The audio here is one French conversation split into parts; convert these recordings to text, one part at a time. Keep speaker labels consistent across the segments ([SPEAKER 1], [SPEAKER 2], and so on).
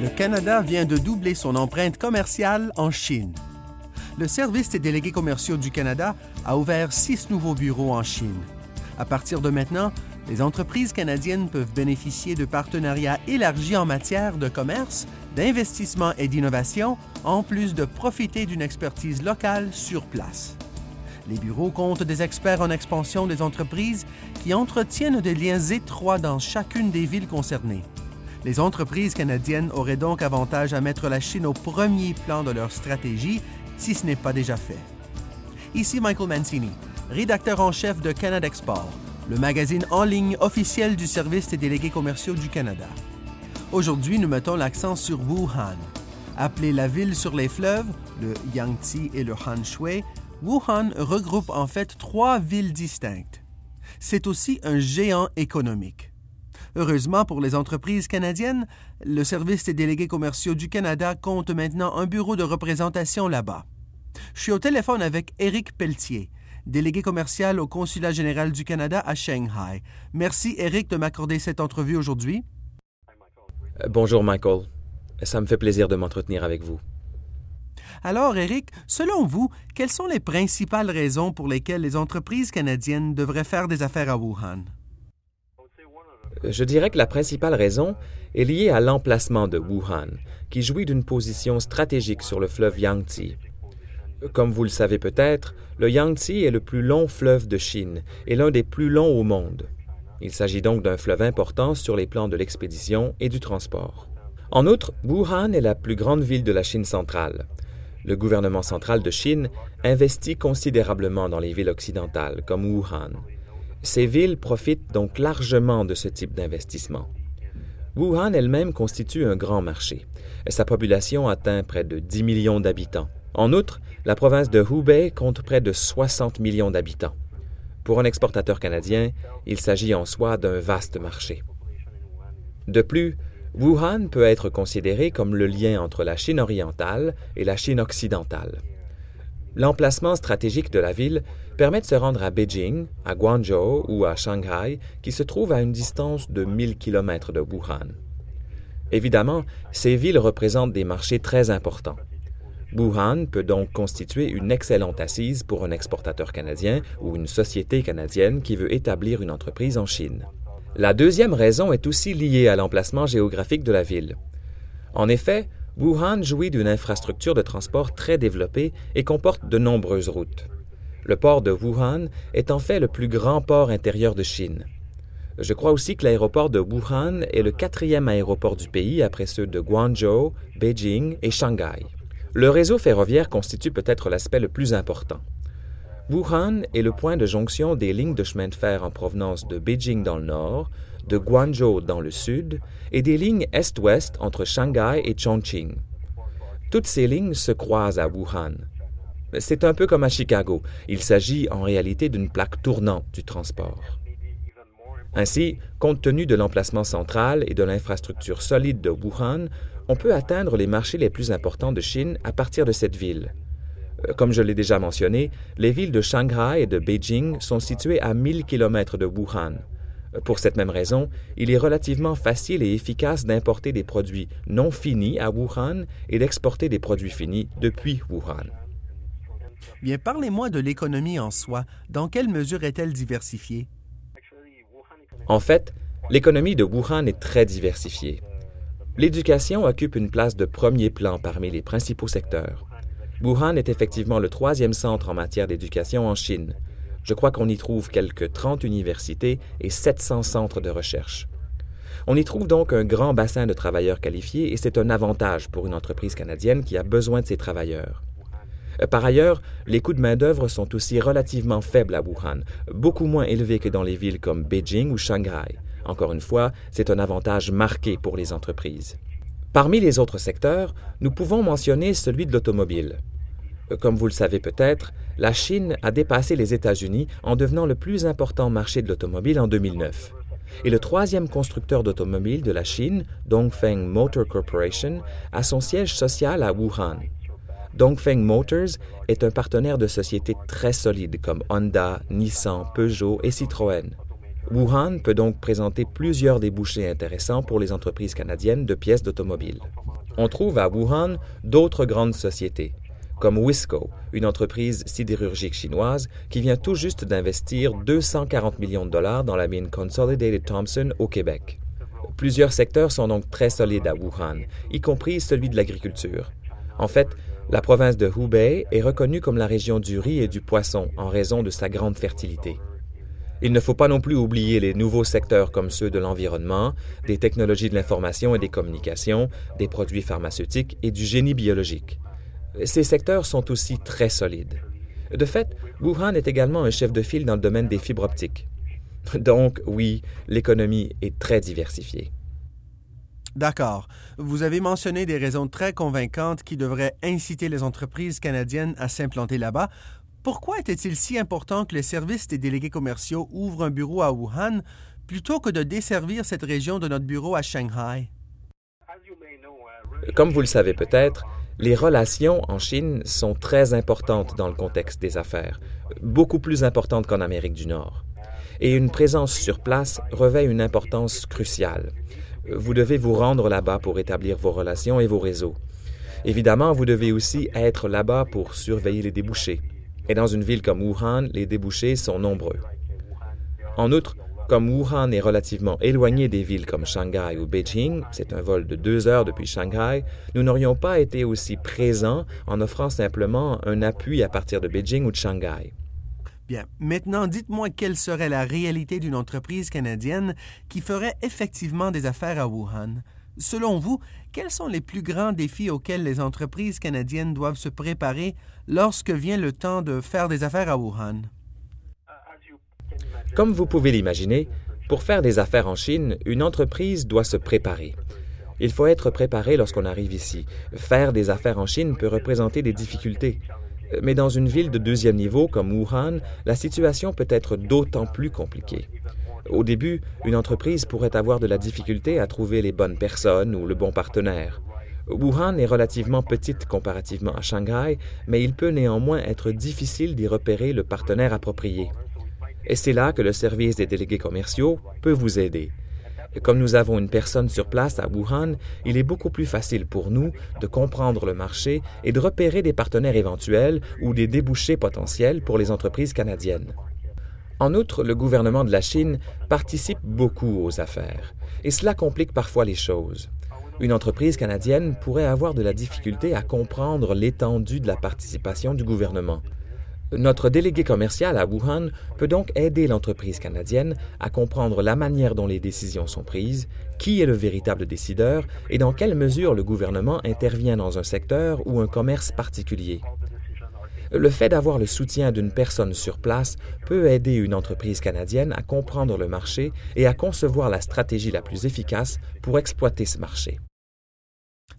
[SPEAKER 1] Le Canada vient de doubler son empreinte commerciale en Chine. Le Service des délégués commerciaux du Canada a ouvert six nouveaux bureaux en Chine. À partir de maintenant, les entreprises canadiennes peuvent bénéficier de partenariats élargis en matière de commerce, d'investissement et d'innovation, en plus de profiter d'une expertise locale sur place. Les bureaux comptent des experts en expansion des entreprises qui entretiennent des liens étroits dans chacune des villes concernées. Les entreprises canadiennes auraient donc avantage à mettre la Chine au premier plan de leur stratégie si ce n'est pas déjà fait. Ici Michael Mancini, rédacteur en chef de Canada Export, le magazine en ligne officiel du Service des délégués commerciaux du Canada. Aujourd'hui, nous mettons l'accent sur Wuhan. Appelée la ville sur les fleuves, le Yangtze et le Han Shui, Wuhan regroupe en fait trois villes distinctes. C'est aussi un géant économique. Heureusement pour les entreprises canadiennes, le Service des délégués commerciaux du Canada compte maintenant un bureau de représentation là-bas. Je suis au téléphone avec Éric Pelletier, délégué commercial au Consulat général du Canada à Shanghai. Merci, Éric, de m'accorder cette entrevue aujourd'hui.
[SPEAKER 2] Euh, bonjour, Michael. Ça me fait plaisir de m'entretenir avec vous.
[SPEAKER 1] Alors, Éric, selon vous, quelles sont les principales raisons pour lesquelles les entreprises canadiennes devraient faire des affaires à Wuhan?
[SPEAKER 2] Je dirais que la principale raison est liée à l'emplacement de Wuhan, qui jouit d'une position stratégique sur le fleuve Yangtze. Comme vous le savez peut-être, le Yangtze est le plus long fleuve de Chine et l'un des plus longs au monde. Il s'agit donc d'un fleuve important sur les plans de l'expédition et du transport. En outre, Wuhan est la plus grande ville de la Chine centrale. Le gouvernement central de Chine investit considérablement dans les villes occidentales, comme Wuhan. Ces villes profitent donc largement de ce type d'investissement. Wuhan elle-même constitue un grand marché. Sa population atteint près de 10 millions d'habitants. En outre, la province de Hubei compte près de 60 millions d'habitants. Pour un exportateur canadien, il s'agit en soi d'un vaste marché. De plus, Wuhan peut être considéré comme le lien entre la Chine orientale et la Chine occidentale. L'emplacement stratégique de la ville permet de se rendre à Beijing, à Guangzhou ou à Shanghai, qui se trouvent à une distance de 1000 km de Wuhan. Évidemment, ces villes représentent des marchés très importants. Wuhan peut donc constituer une excellente assise pour un exportateur canadien ou une société canadienne qui veut établir une entreprise en Chine. La deuxième raison est aussi liée à l'emplacement géographique de la ville. En effet, Wuhan jouit d'une infrastructure de transport très développée et comporte de nombreuses routes. Le port de Wuhan est en fait le plus grand port intérieur de Chine. Je crois aussi que l'aéroport de Wuhan est le quatrième aéroport du pays après ceux de Guangzhou, Beijing et Shanghai. Le réseau ferroviaire constitue peut-être l'aspect le plus important. Wuhan est le point de jonction des lignes de chemin de fer en provenance de Beijing dans le nord, de Guangzhou dans le sud et des lignes est-ouest entre Shanghai et Chongqing. Toutes ces lignes se croisent à Wuhan. C'est un peu comme à Chicago. Il s'agit en réalité d'une plaque tournante du transport. Ainsi, compte tenu de l'emplacement central et de l'infrastructure solide de Wuhan, on peut atteindre les marchés les plus importants de Chine à partir de cette ville. Euh, comme je l'ai déjà mentionné, les villes de Shanghai et de Beijing sont situées à 1000 km de Wuhan. Pour cette même raison, il est relativement facile et efficace d'importer des produits non finis à Wuhan et d'exporter des produits finis depuis Wuhan.
[SPEAKER 1] Bien, parlez-moi de l'économie en soi. Dans quelle mesure est-elle diversifiée?
[SPEAKER 2] En fait, l'économie de Wuhan est très diversifiée. L'éducation occupe une place de premier plan parmi les principaux secteurs. Wuhan est effectivement le troisième centre en matière d'éducation en Chine, je crois qu'on y trouve quelques 30 universités et 700 centres de recherche. On y trouve donc un grand bassin de travailleurs qualifiés et c'est un avantage pour une entreprise canadienne qui a besoin de ces travailleurs. Euh, par ailleurs, les coûts de main-d'œuvre sont aussi relativement faibles à Wuhan, beaucoup moins élevés que dans les villes comme Beijing ou Shanghai. Encore une fois, c'est un avantage marqué pour les entreprises. Parmi les autres secteurs, nous pouvons mentionner celui de l'automobile. Comme vous le savez peut-être, la Chine a dépassé les États-Unis en devenant le plus important marché de l'automobile en 2009. Et le troisième constructeur d'automobiles de la Chine, Dongfeng Motor Corporation, a son siège social à Wuhan. Dongfeng Motors est un partenaire de sociétés très solides comme Honda, Nissan, Peugeot et Citroën. Wuhan peut donc présenter plusieurs débouchés intéressants pour les entreprises canadiennes de pièces d'automobile. On trouve à Wuhan d'autres grandes sociétés, comme Wisco, une entreprise sidérurgique chinoise qui vient tout juste d'investir 240 millions de dollars dans la mine Consolidated Thompson au Québec. Plusieurs secteurs sont donc très solides à Wuhan, y compris celui de l'agriculture. En fait, la province de Hubei est reconnue comme la région du riz et du poisson en raison de sa grande fertilité. Il ne faut pas non plus oublier les nouveaux secteurs comme ceux de l'environnement, des technologies de l'information et des communications, des produits pharmaceutiques et du génie biologique. Ces secteurs sont aussi très solides. De fait, Wuhan est également un chef de file dans le domaine des fibres optiques. Donc, oui, l'économie est très diversifiée.
[SPEAKER 1] D'accord. Vous avez mentionné des raisons très convaincantes qui devraient inciter les entreprises canadiennes à s'implanter là-bas. Pourquoi était-il si important que les services des délégués commerciaux ouvrent un bureau à Wuhan plutôt que de desservir cette région de notre bureau à Shanghai?
[SPEAKER 2] Comme vous le savez peut-être, les relations en Chine sont très importantes dans le contexte des affaires, beaucoup plus importantes qu'en Amérique du Nord. Et une présence sur place revêt une importance cruciale. Vous devez vous rendre là-bas pour établir vos relations et vos réseaux. Évidemment, vous devez aussi être là-bas pour surveiller les débouchés, et dans une ville comme Wuhan, les débouchés sont nombreux. En outre, comme Wuhan est relativement éloigné des villes comme Shanghai ou Beijing, c'est un vol de deux heures depuis Shanghai, nous n'aurions pas été aussi présents en offrant simplement un appui à partir de Beijing ou de Shanghai.
[SPEAKER 1] Bien, maintenant dites-moi quelle serait la réalité d'une entreprise canadienne qui ferait effectivement des affaires à Wuhan. Selon vous, quels sont les plus grands défis auxquels les entreprises canadiennes doivent se préparer lorsque vient le temps de faire des affaires à Wuhan?
[SPEAKER 2] Comme vous pouvez l'imaginer, pour faire des affaires en Chine, une entreprise doit se préparer. Il faut être préparé lorsqu'on arrive ici. Faire des affaires en Chine peut représenter des difficultés. Mais dans une ville de deuxième niveau comme Wuhan, la situation peut être d'autant plus compliquée. Au début, une entreprise pourrait avoir de la difficulté à trouver les bonnes personnes ou le bon partenaire. Wuhan est relativement petite comparativement à Shanghai, mais il peut néanmoins être difficile d'y repérer le partenaire approprié. Et c'est là que le service des délégués commerciaux peut vous aider. Comme nous avons une personne sur place à Wuhan, il est beaucoup plus facile pour nous de comprendre le marché et de repérer des partenaires éventuels ou des débouchés potentiels pour les entreprises canadiennes. En outre, le gouvernement de la Chine participe beaucoup aux affaires, et cela complique parfois les choses. Une entreprise canadienne pourrait avoir de la difficulté à comprendre l'étendue de la participation du gouvernement. Notre délégué commercial à Wuhan peut donc aider l'entreprise canadienne à comprendre la manière dont les décisions sont prises, qui est le véritable décideur et dans quelle mesure le gouvernement intervient dans un secteur ou un commerce particulier. Le fait d'avoir le soutien d'une personne sur place peut aider une entreprise canadienne à comprendre le marché et à concevoir la stratégie la plus efficace pour exploiter ce marché.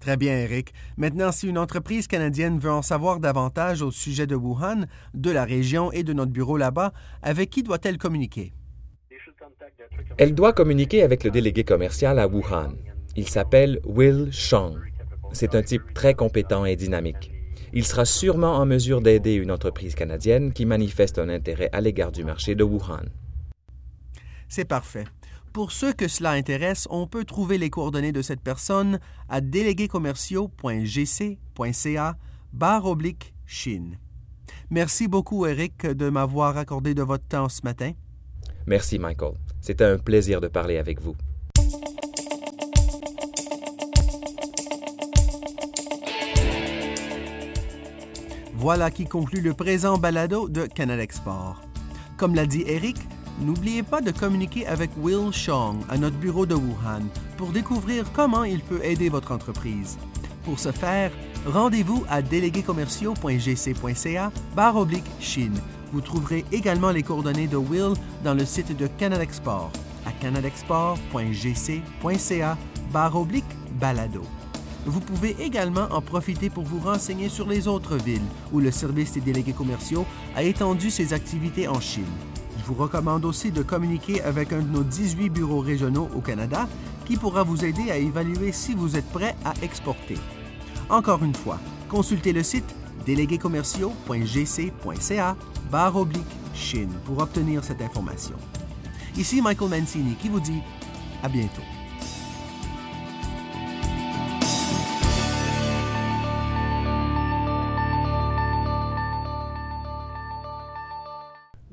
[SPEAKER 1] Très bien, Eric. Maintenant, si une entreprise canadienne veut en savoir davantage au sujet de Wuhan, de la région et de notre bureau là-bas, avec qui doit-elle communiquer?
[SPEAKER 2] Elle doit communiquer avec le délégué commercial à Wuhan. Il s'appelle Will Shang. C'est un type très compétent et dynamique il sera sûrement en mesure d'aider une entreprise canadienne qui manifeste un intérêt à l'égard du marché de Wuhan.
[SPEAKER 1] C'est parfait. Pour ceux que cela intéresse, on peut trouver les coordonnées de cette personne à déléguécommerciaux.gc.ca barre oblique Chine. Merci beaucoup, Eric, de m'avoir accordé de votre temps ce matin.
[SPEAKER 2] Merci, Michael. C'était un plaisir de parler avec vous.
[SPEAKER 1] Voilà qui conclut le présent balado de Canada Export. Comme l'a dit Eric, n'oubliez pas de communiquer avec Will Chong à notre bureau de Wuhan pour découvrir comment il peut aider votre entreprise. Pour ce faire, rendez-vous à déléguécommerciaux.gc.ca oblique Chine. Vous trouverez également les coordonnées de Will dans le site de Canada Export à canadexport.gc.ca oblique balado. Vous pouvez également en profiter pour vous renseigner sur les autres villes où le service des délégués commerciaux a étendu ses activités en Chine. Je vous recommande aussi de communiquer avec un de nos 18 bureaux régionaux au Canada qui pourra vous aider à évaluer si vous êtes prêt à exporter. Encore une fois, Consultez le site déléguéscommerciaux.gc.ca barre oblique Chine pour obtenir cette information. Ici Michael Mancini qui vous dit à bientôt.